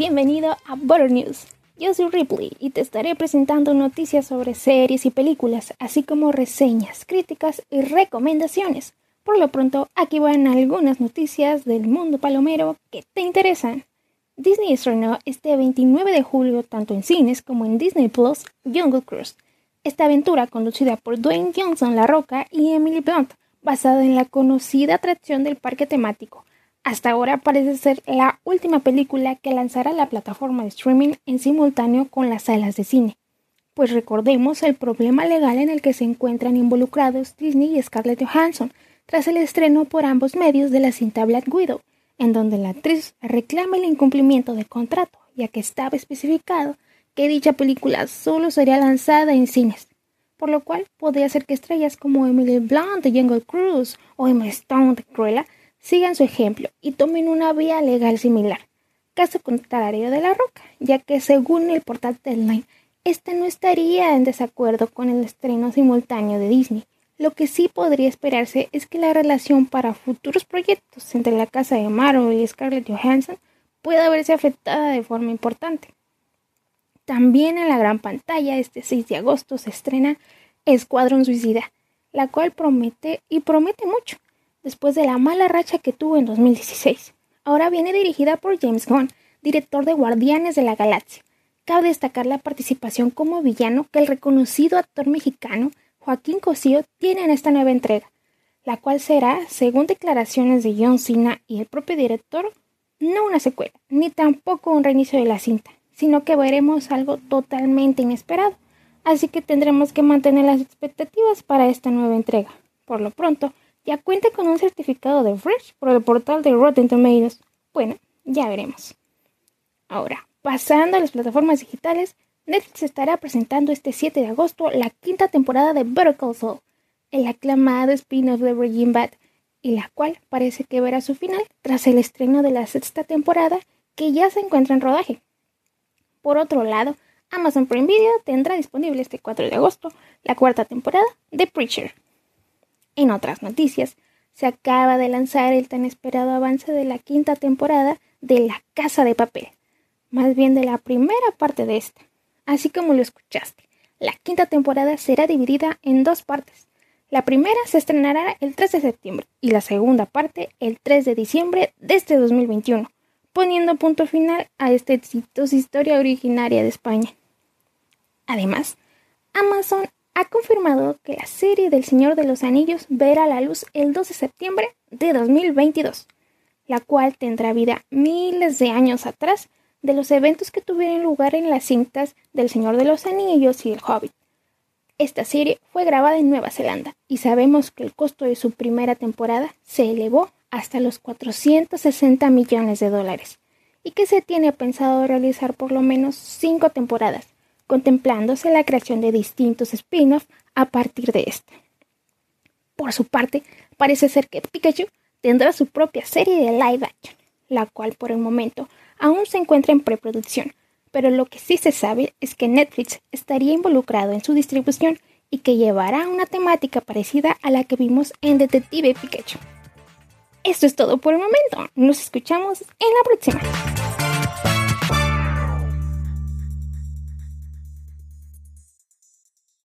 bienvenido a Butter News. Yo soy Ripley y te estaré presentando noticias sobre series y películas, así como reseñas, críticas y recomendaciones. Por lo pronto, aquí van algunas noticias del mundo palomero que te interesan. Disney estrenó este 29 de julio tanto en cines como en Disney Plus Jungle Cruise. Esta aventura conducida por Dwayne Johnson La Roca y Emily Blunt, basada en la conocida atracción del parque temático hasta ahora parece ser la última película que lanzará la plataforma de streaming en simultáneo con las salas de cine. Pues recordemos el problema legal en el que se encuentran involucrados Disney y Scarlett Johansson tras el estreno por ambos medios de la cinta Black Widow, en donde la actriz reclama el incumplimiento del contrato, ya que estaba especificado que dicha película solo sería lanzada en cines, por lo cual podría ser que estrellas como Emily Blunt de Jungle Cruise o Emma Stone de Cruella sigan su ejemplo y tomen una vía legal similar. Caso contrario de la roca, ya que según el portal Deadline, este no estaría en desacuerdo con el estreno simultáneo de Disney. Lo que sí podría esperarse es que la relación para futuros proyectos entre la casa de Marvel y Scarlett Johansson pueda verse afectada de forma importante. También en la gran pantalla este 6 de agosto se estrena Escuadrón Suicida, la cual promete y promete mucho después de la mala racha que tuvo en 2016. Ahora viene dirigida por James Gunn, director de Guardianes de la Galaxia. Cabe destacar la participación como villano que el reconocido actor mexicano Joaquín Cosío tiene en esta nueva entrega, la cual será, según declaraciones de John Cena y el propio director, no una secuela, ni tampoco un reinicio de la cinta, sino que veremos algo totalmente inesperado, así que tendremos que mantener las expectativas para esta nueva entrega. Por lo pronto, ya cuenta con un certificado de Fresh por el portal de Rotten Tomatoes. Bueno, ya veremos. Ahora, pasando a las plataformas digitales, Netflix estará presentando este 7 de agosto la quinta temporada de Better Call Saul, el aclamado spin-off de Breaking Bad, y la cual parece que verá su final tras el estreno de la sexta temporada que ya se encuentra en rodaje. Por otro lado, Amazon Prime Video tendrá disponible este 4 de agosto la cuarta temporada de Preacher. En otras noticias, se acaba de lanzar el tan esperado avance de la quinta temporada de La Casa de Papel, más bien de la primera parte de esta. Así como lo escuchaste, la quinta temporada será dividida en dos partes. La primera se estrenará el 3 de septiembre y la segunda parte el 3 de diciembre de este 2021, poniendo punto final a esta exitosa historia originaria de España. Además, Amazon ha confirmado que la serie del Señor de los Anillos verá la luz el 2 de septiembre de 2022, la cual tendrá vida miles de años atrás de los eventos que tuvieron lugar en las cintas del Señor de los Anillos y el Hobbit. Esta serie fue grabada en Nueva Zelanda y sabemos que el costo de su primera temporada se elevó hasta los 460 millones de dólares y que se tiene pensado realizar por lo menos cinco temporadas contemplándose la creación de distintos spin-offs a partir de esta. Por su parte, parece ser que Pikachu tendrá su propia serie de live action, la cual por el momento aún se encuentra en preproducción, pero lo que sí se sabe es que Netflix estaría involucrado en su distribución y que llevará una temática parecida a la que vimos en Detective Pikachu. Esto es todo por el momento. Nos escuchamos en la próxima.